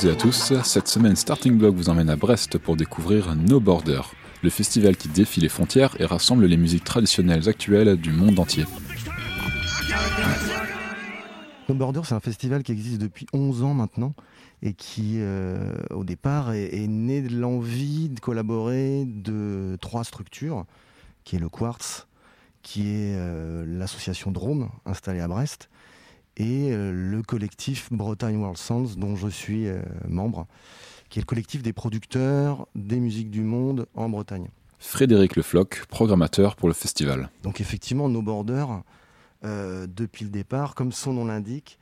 Toutes et à tous. Cette semaine, Starting Block vous emmène à Brest pour découvrir No Border, le festival qui défie les frontières et rassemble les musiques traditionnelles actuelles du monde entier. No Border, c'est un festival qui existe depuis 11 ans maintenant et qui, euh, au départ, est, né de l'envie de collaborer de trois structures, qui est le Quartz, qui est euh, l'association Drôme, installée à Brest, et euh, le collectif Bretagne World Sounds, dont je suis membre, qui est le collectif des producteurs des musiques du monde en Bretagne. Frédéric Lefloc, programmateur pour le festival. Donc effectivement, No Border, depuis le départ, comme son nom l'indique,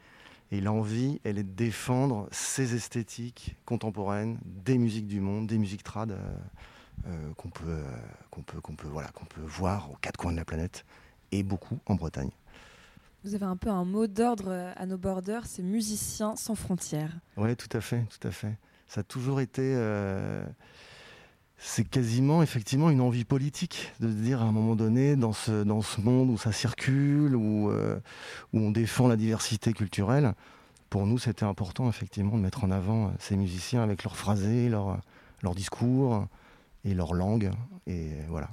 et l'envie, elle est de défendre ces esthétiques contemporaines, des musiques du monde, des musiques trad euh, euh, qu'on peut, euh, qu'on peut, qu'on peut, voilà, qu'on peut voir aux quatre coins de la planète et beaucoup en Bretagne. Vous avez un peu un mot d'ordre à nos borders, c'est musiciens sans frontières. Oui, tout à fait, tout à fait. Ça a toujours été c'est quasiment effectivement une envie politique de dire à un moment donné dans ce, dans ce monde où ça circule, où, euh, où on défend la diversité culturelle, pour nous c'était important effectivement de mettre en avant euh, ces musiciens avec leurs phrasés, leur, leur discours et leur langue. Et voilà.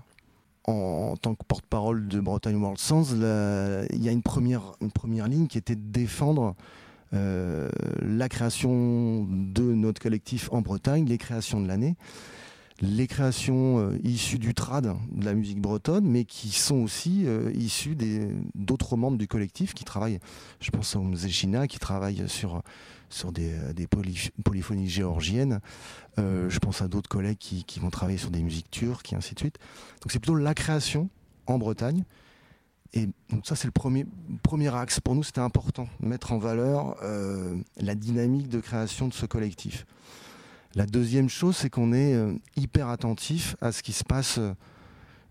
En, tant que porte-parole de Bretagne World Sounds, il y a une première, une première ligne qui était de défendre euh, la création de notre collectif en Bretagne, les créations de l'année les créations euh, issues du trad, de la musique bretonne, mais qui sont aussi euh, issues d'autres membres du collectif qui travaillent. Je pense à Omzechina qui travaille sur, sur des, euh, polyphonies géorgiennes. je pense à d'autres collègues qui, vont travailler sur des musiques turques et ainsi de suite. Donc c'est plutôt la création en Bretagne. Et donc ça c'est le premier, axe. Pour nous c'était important mettre en valeur la dynamique de création de ce collectif. La deuxième chose, c'est qu'on est euh, hyper attentif à ce qui se passe euh,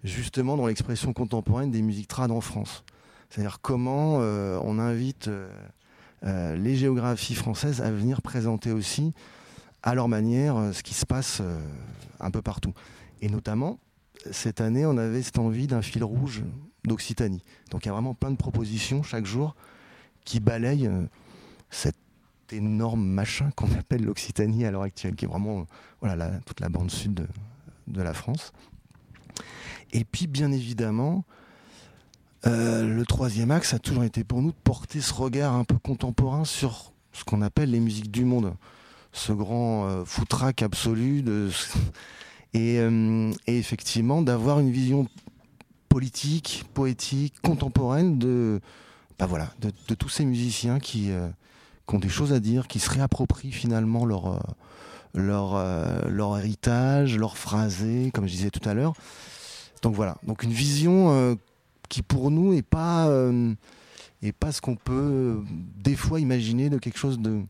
justement dans l'expression contemporaine des musiques trad en France. C'est-à-dire comment euh, on invite les géographies françaises à venir présenter aussi à leur manière ce qui se passe un peu partout. Et notamment, cette année, on avait cette envie d'un fil rouge d'Occitanie. Donc il y a vraiment plein de propositions chaque jour qui balayent cette énorme machin qu'on appelle l'Occitanie à l'heure actuelle, qui est vraiment voilà, toute la bande sud de, la France. Et puis, bien évidemment, euh, le troisième axe a toujours été pour nous de porter ce regard un peu contemporain sur ce qu'on appelle les musiques du monde, ce grand euh, foutraque absolu, de, euh, et, effectivement d'avoir une vision politique, poétique, contemporaine de, bah voilà, de, tous ces musiciens qui, qui ont des choses à dire, qui se réapproprient finalement leur, euh, leur, euh, leur héritage, leur phrasé, comme je disais tout à l'heure. Donc voilà, donc une vision euh, qui pour nous n'est pas, est pas ce qu'on peut des fois imaginer de quelque chose de,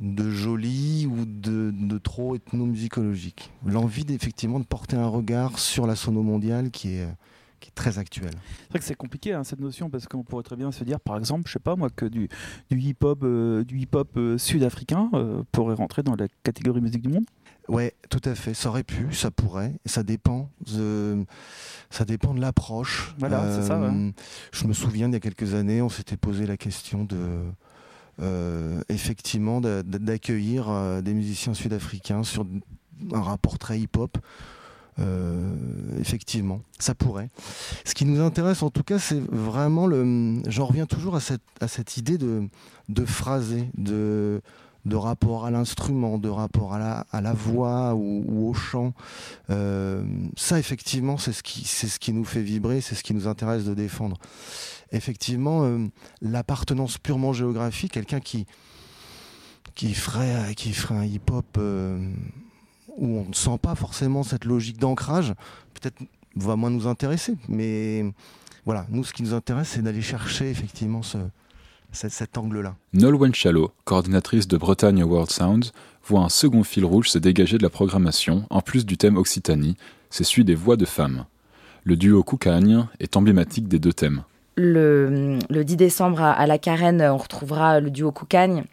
de joli ou de, de trop ethnomusicologique. L'envie effectivement de porter un regard sur la sono mondiale qui est qui est très actuel. C'est vrai que c'est compliqué hein, cette notion parce qu'on pourrait très bien se dire, par exemple, je sais pas moi, que du, hip-hop, euh, du hip-hop euh, sud-africain euh, pourrait rentrer dans la catégorie musique du monde. Ouais, tout à fait. Ça aurait pu, ça pourrait. Ça dépend. De, ça dépend de l'approche. Voilà, c'est ça. Je me souviens d'il y a quelques années, on s'était posé la question de. effectivement d'accueillir des musiciens sud-africains sur un rapport très hip-hop euh, effectivement, ça pourrait. Ce qui nous intéresse en tout cas, c'est vraiment le. J'en reviens toujours à cette, à cette idée de, de phraser, de, de rapport à l'instrument, de rapport à la, voix ou, au chant. Euh, ça, effectivement, c'est ce, qui, c'est ce qui nous fait vibrer, c'est ce qui nous intéresse de défendre. Effectivement, euh, l'appartenance purement géographique, quelqu'un qui, qui, ferait, qui ferait un hip-hop où on ne sent pas forcément cette logique d'ancrage, peut-être va moins nous intéresser. Mais voilà, nous, ce qui nous intéresse, c'est d'aller chercher effectivement ce, cet, angle-là. Nolwenn Chalot, coordinatrice de Bretagne World Sounds, voit un second fil rouge se dégager de la programmation, en plus du thème Occitanie, c'est celui des voix de femmes. Le duo Koukagne est emblématique des deux thèmes. Le, 10 décembre à, la Carène, on retrouvera le duo Koukagne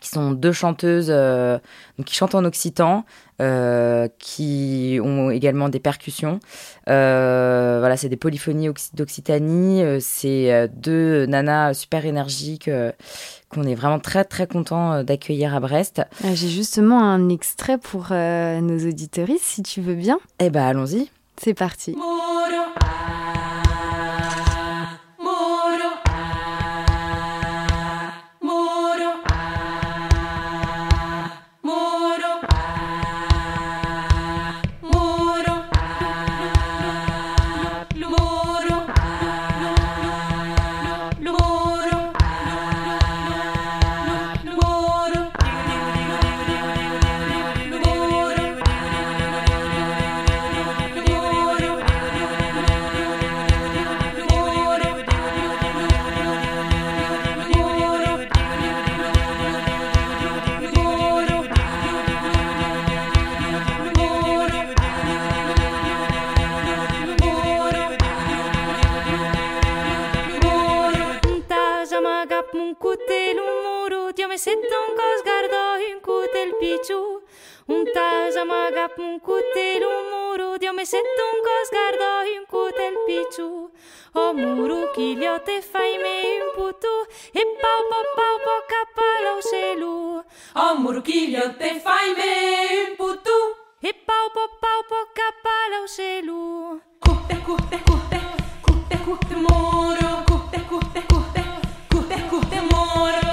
qui sont deux chanteuses euh, donc qui chantent en occitan, euh, qui ont également des percussions. Euh, voilà, c'est des polyphonies d'Occitanie. c'est deux nanas super énergiques qu'on est vraiment très très content d'accueillir à Brest. J'ai justement un extrait pour nos auditeuristes, si tu veux bien. Eh ben, allons-y. C'est parti. quillote faime un putú e pau pau pau pau capala o selu. O murquillote faime un putú e pau pau pau pau capala o selu. Cute, cute, cute, cute, cute moro, cute, cute, cute, cute, cute moro.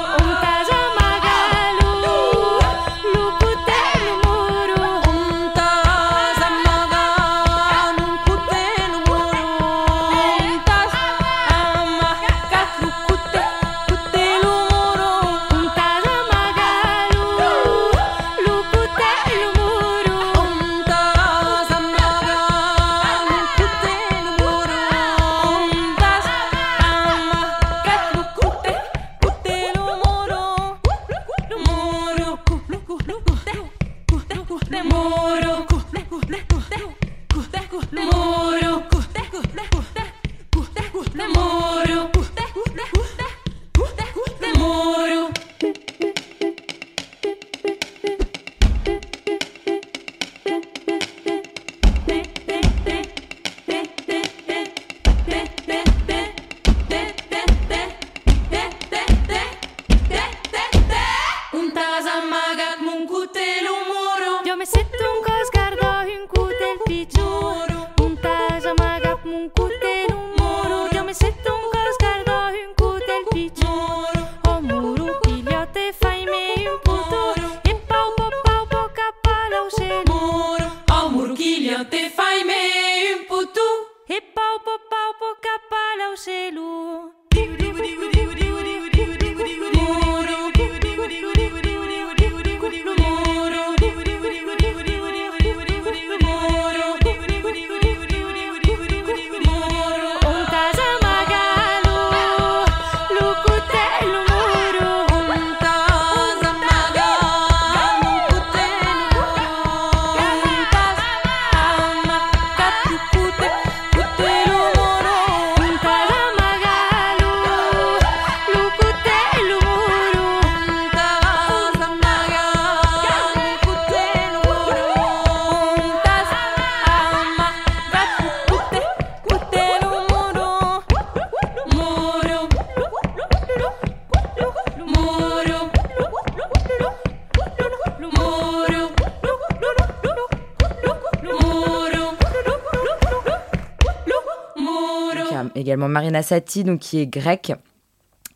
Marina Sati, donc, qui est grecque.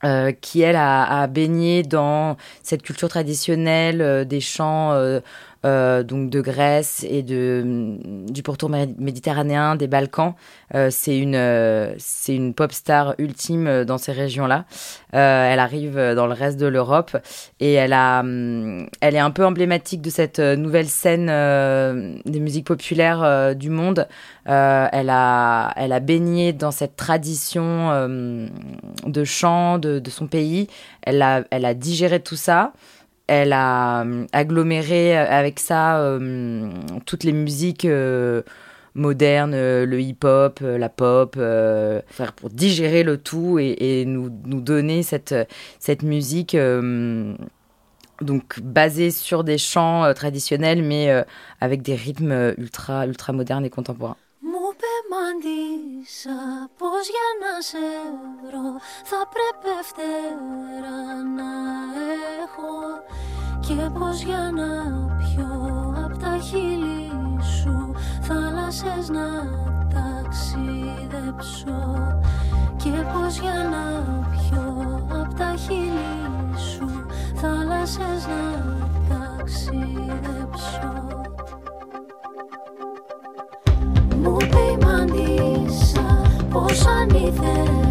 Euh, qui elle a, baigné dans cette culture traditionnelle euh, des chants euh, donc de Grèce et de, mm, du pourtour méditerranéen, des Balkans. Euh, c'est une, euh, c'est une pop star ultime dans ces régions-là. elle arrive dans le reste de l'Europe et elle, a, mm, elle est un peu emblématique de cette nouvelle scène des musiques populaires du monde. elle, a, elle a baigné dans cette tradition de chant de, de, son pays. Elle a, elle a digéré tout ça elle a euh, aggloméré euh, avec ça euh, toutes les musiques modernes, le hip-hop, la pop, pour digérer le tout et, nous, nous, donner cette, cette musique donc basé sur des chants traditionnels, mais avec des rythmes ultra, ultra modernes et contemporains. Μαντίσα πως για να σε βρω θα πρέπει φτερά να έχω Και πως για να πιω απ' τα χείλη σου θάλασσες να ταξιδέψω. Και πως για να πιω απ' τα χείλη σου θάλασσες να ταξιδέψω. Μου πει μαντήσα πως αν ήθελα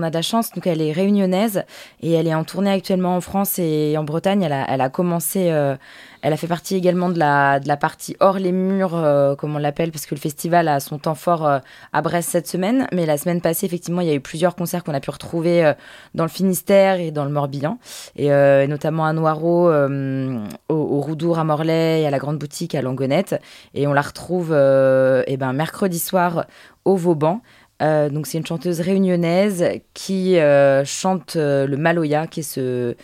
on a de la chance, donc elle est réunionnaise et elle est en tournée actuellement en France et en Bretagne. Elle a, commencé, euh, elle a fait partie également de la, partie hors les murs, euh, comme on l'appelle, parce que le festival a son temps fort euh, à Brest cette semaine. Mais la semaine passée, effectivement, il y a eu plusieurs concerts qu'on a pu retrouver dans le Finistère et dans le Morbihan, et notamment à Noiro, euh, au, Roudour à Morlaix et à la Grande Boutique à Langonette. Et on la retrouve euh, eh ben, mercredi soir au Vauban. Euh, donc c'est une chanteuse réunionnaise qui euh, chante euh, le maloya, qui est ce,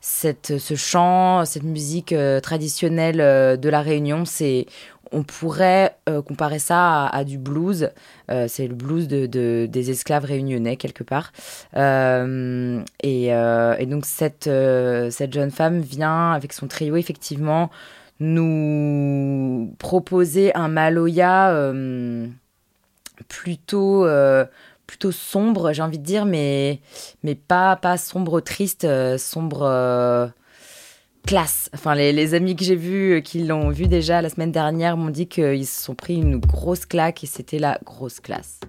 cette, ce chant, cette musique euh, traditionnelle euh, de la Réunion. C'est, on pourrait comparer ça à, à du blues. C'est le blues de, de- des esclaves réunionnais quelque part. Et, et donc cette, cette jeune femme vient avec son trio effectivement nous proposer un maloya. Plutôt euh, plutôt sombre j'ai envie de dire mais mais pas pas sombre triste euh, sombre euh, classe. Enfin les, les amis que j'ai vus qui l'ont vu déjà la semaine dernière m'ont dit qu'ils se sont pris une grosse claque et c'était la grosse classe.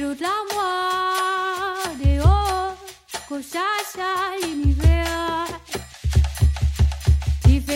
Ut la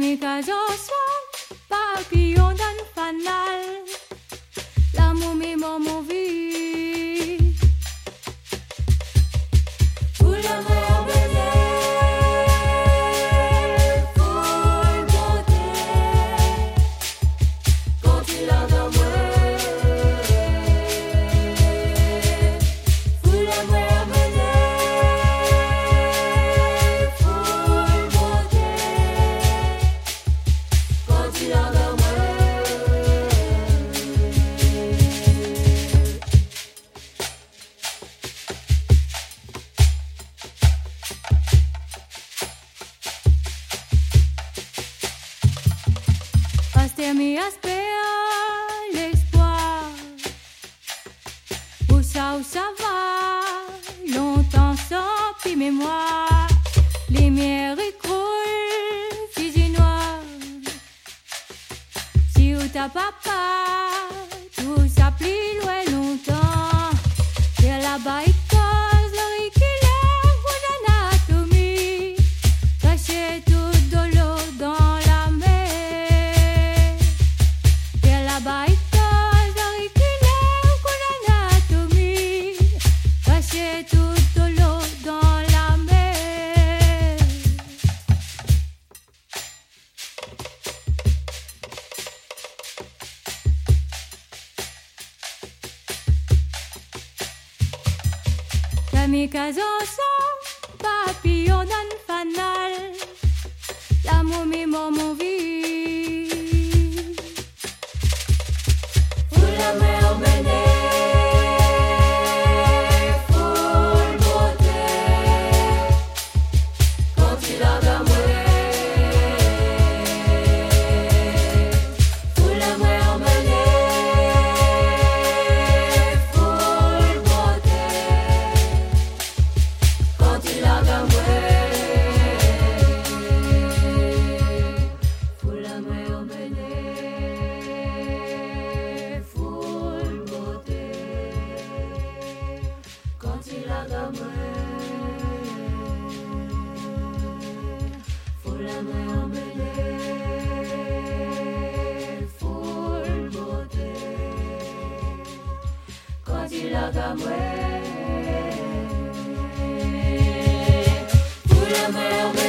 jamais qu'un jour soit papillon d'un fanal. L'amour, mais mon mauvais. Ça, où ça va? Longtemps sans plus mémoire. Lumière écroule, fusil noir. Si où ta papa, tout ça plus loin longtemps. Et là-bas, il Quand il a gamoué pour la mer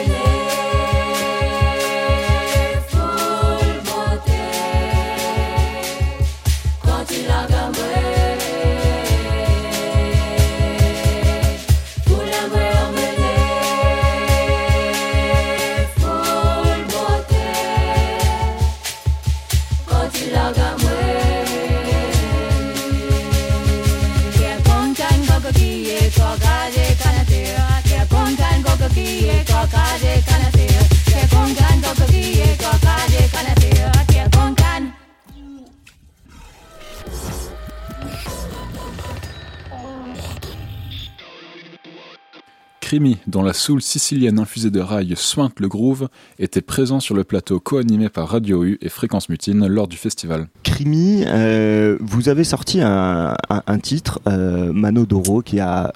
Crimi, dont la soul sicilienne infusée de rail sointe le groove, était présent sur le plateau co-animé par Radio U et Fréquence Mutine lors du festival. Crimi, euh, vous avez sorti un titre, euh, Mano Doro, qui a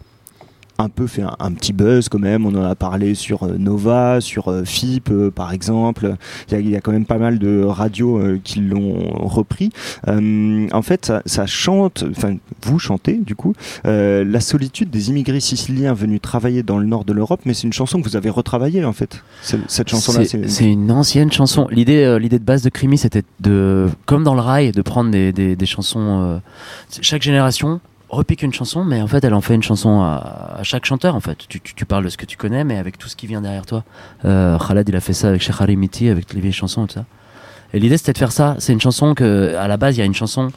un peu fait un, un petit buzz quand même. On en a parlé sur euh, Nova, sur euh, FIP euh, par exemple. Il y, a, il y a quand même pas mal de radios euh, qui l'ont repris. Euh, en fait, ça, ça chante, enfin vous chantez du coup, la solitude des immigrés siciliens venus travailler dans le nord de l'Europe, mais c'est une chanson que vous avez retravaillée en fait. Cette chanson-là, C'est une ancienne chanson. L'idée, l'idée de base de Crimi, c'était de, comme dans le rail, de prendre des, des, des chansons. chaque génération repique une chanson, mais en fait, elle en fait une chanson à, chaque chanteur. En fait, tu, tu, parles de ce que tu connais, mais avec tout ce qui vient derrière toi. Euh, Khaled, il a fait ça avec Cheikh Harimiti, avec les vieilles chansons et tout ça. Et l'idée, c'était de faire ça. C'est une chanson que, à la base, il y a une chanson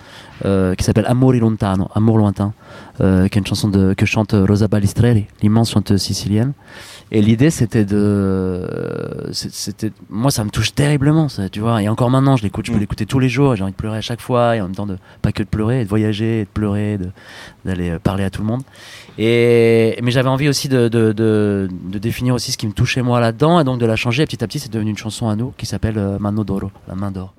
euh, qui s'appelle Amori lontano, Amour lointain, euh, qui est une chanson de, que chante Rosa Balistrelli, l'immense chanteuse sicilienne. Et l'idée, c'était de, c'était, moi, ça me touche terriblement, ça, tu vois. Et encore maintenant, je l'écoute, je peux Mm. l'écouter tous les jours. J'ai envie de pleurer à chaque fois, et en même temps de pas que de pleurer, et de voyager, et de pleurer, d'aller euh, parler à tout le monde. Et mais j'avais envie aussi de, définir aussi ce qui me touchait moi là-dedans, et donc de la changer. Et petit à petit, c'est devenu une chanson à nous qui s'appelle euh, Mano d'oro, la main d'or.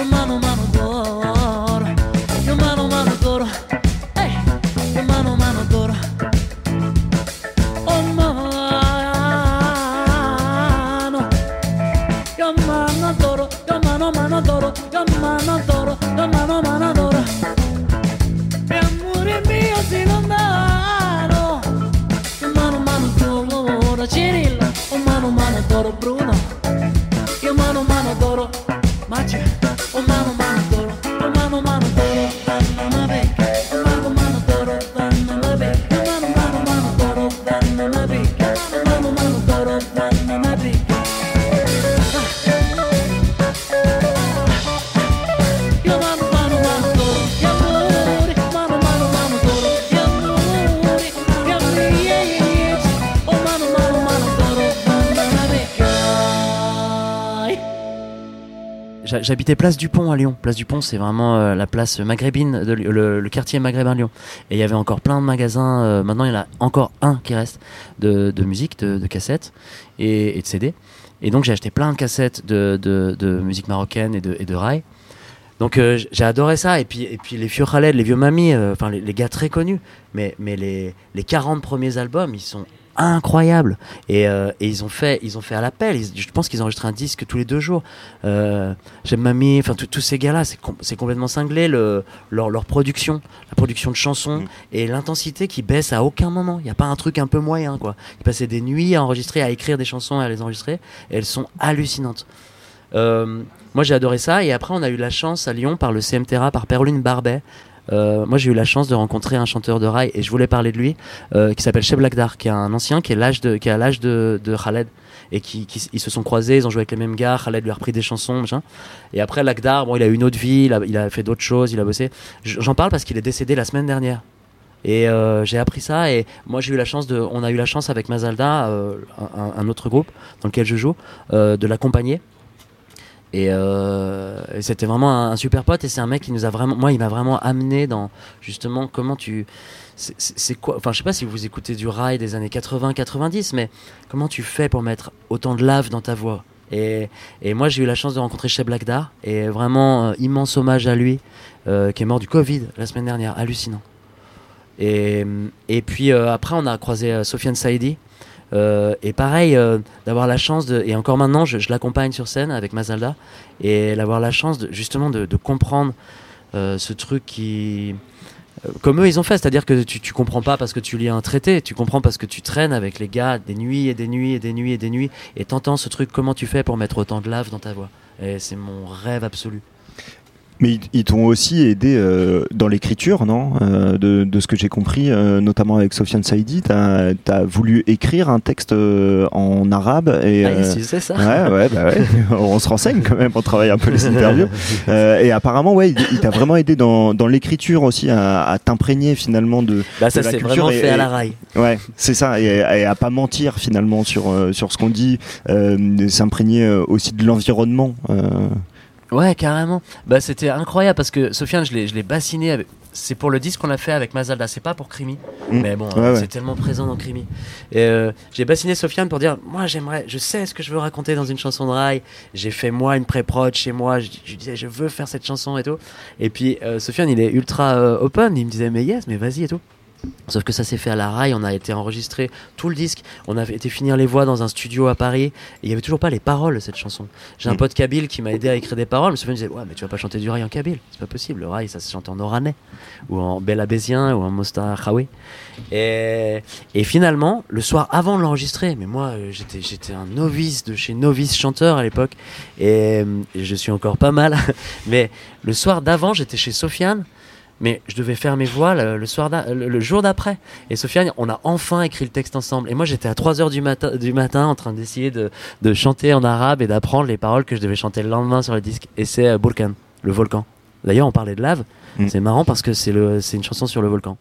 Su mano. J'habitais Place du Pont à Lyon. Place du Pont, c'est vraiment euh, la place maghrébine, le, quartier maghrébin Lyon. Et il y avait encore plein de magasins. euh, maintenant, il y en a encore un qui reste de, musique, de, cassettes et, de CD. Et donc, j'ai acheté plein de cassettes de, musique marocaine et de, et. Donc, euh, j'ai adoré ça. Et puis, les vieux Khaled, les vieux mamies, enfin, les, gars très connus. Mais, mais les, les 40 premiers albums, ils sont incroyables. Et, euh, et ils ont fait, ils ont fait à l'appel. Je pense qu'ils ont enregistré un disque tous les deux jours. Euh, J'aime Mamie, enfin tous- ces gars-là, c'est com- c'est complètement cinglé le, leur, leur production, la production de chansons et l'intensité qui baisse à aucun moment. Il n'y a pas un truc un peu moyen quoi. Ils passaient des nuits à enregistrer, à écrire des chansons et à les enregistrer. Et elles sont hallucinantes. Euh, moi j'ai adoré ça et après on a eu la chance à Lyon par le CMTRA, par Peroline Barbet. Euh, moi j'ai eu la chance de rencontrer un chanteur de rail et je voulais parler de lui euh, qui s'appelle Cheb Lagdar qui est un ancien qui est l'âge de qui est à l'âge de, de Khaled et qui, ils se sont croisés ils ont joué avec les mêmes gars Khaled lui a repris des chansons machin. Et après Lagdar bon il a eu une autre vie il a, fait d'autres choses il a bossé. J'en parle parce qu'il est décédé la semaine dernière. Et euh, j'ai appris ça et moi j'ai eu la chance de on a eu la chance avec Mazalda un, autre groupe dans lequel je joue de l'accompagner et, euh, c'était vraiment un, super pote et c'est un mec qui nous a vraiment moi il m'a vraiment amené dans justement comment tu c'est- quoi enfin je sais pas si vous écoutez du rail des années 80 90 mais comment tu fais pour mettre autant de lave dans ta voix? Et, et moi j'ai eu la chance de rencontrer Cheb Lagdar et vraiment euh, immense hommage à lui euh, qui est mort du Covid la semaine dernière. Hallucinant. Et, et puis euh, après on a croisé euh, Sofiane Saidi euh, et pareil, euh, d'avoir la chance de. Et encore maintenant, je, l'accompagne sur scène avec Mazalda. Et d'avoir la chance justement de, comprendre euh, ce truc qui. Comme eux, ils ont fait, c'est-à-dire que tu, tu comprends pas parce que tu lis un traité, tu comprends parce que tu traînes avec les gars des nuits et des nuits et des nuits et des nuits, et t'entends ce truc, comment tu fais pour mettre autant de lave dans ta voix? Et c'est mon rêve absolu. Mais ils, ils t'ont aussi aidé euh, dans l'écriture, non Euh, de, de ce que j'ai compris, euh, notamment avec Sofiane Saïdi, t'as as voulu écrire un texte euh, en arabe et Ah, euh, si, c'est ça. Ouais, ouais, bah ouais. on se renseigne quand même, on travaille un peu les interviews. Euh, et apparemment, ouais, il, il t'a vraiment aidé dans, dans l'écriture aussi à, à t'imprégner finalement de, Bah, ça, de la c'est culture vraiment et- fait à et- la raille. Ouais, c'est ça, et, et à pas mentir finalement sur sur ce qu'on dit, s'imprégner aussi de l'environnement. Ouais, carrément. Bah, c'était incroyable parce que Sofiane, je l'ai, je l'ai bassiné. Avec... C'est pour le disque qu'on a fait avec Mazalda, c'est pas pour Crimi. Mm. Mais bon, Ouais, euh, ouais. c'est tellement présent dans Crimi. Et euh, j'ai bassiné Sofiane pour dire Moi, j'aimerais, je sais ce que je veux raconter dans une chanson de rail. J'ai fait moi une pré-prod chez moi. Je, je disais Je veux faire cette chanson et tout. Et puis euh, Sofiane, il est ultra euh, open. Il me disait Mais yes, mais vas-y et tout. Sauf que ça s'est fait à la rail, on a été enregistré tout le disque, on avait été finir les voix dans un studio à Paris, et il y avait toujours pas les paroles de cette chanson. J'ai un Mm. pote kabyle qui m'a aidé à écrire des paroles, mais Sofiane disait Ouais, mais tu vas pas chanter du rail en kabyle, c'est pas possible, le rail ça se chante en oranais, ou en belabésien, ou en mostar Et, et finalement, le soir avant de l'enregistrer, mais moi euh, j'étais, j'étais un novice de chez Novice Chanteur à l'époque, et, et je suis encore pas mal, mais le soir d'avant j'étais chez Sofiane. Mais je devais faire mes voix le, le soir d'a- le, le jour d'après. Et Sofiane, on a enfin écrit le texte ensemble. Et moi, j'étais à 3h du, matin du matin en train d'essayer de, de chanter en arabe et d'apprendre les paroles que je devais chanter le lendemain sur le disque. Et c'est euh, Burkan, le volcan. D'ailleurs, on parlait de lave. Mm. C'est marrant parce que c'est une chanson sur le volcan.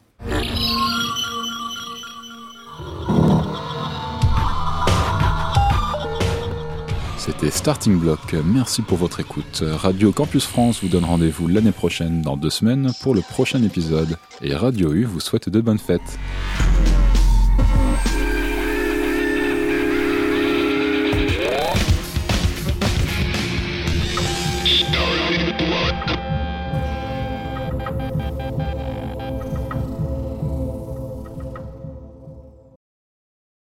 C'était Starting Block. Merci pour votre écoute. Radio Campus France vous donne rendez-vous l'année prochaine dans deux semaines pour le prochain épisode. Et Radio U vous souhaite de bonnes fêtes.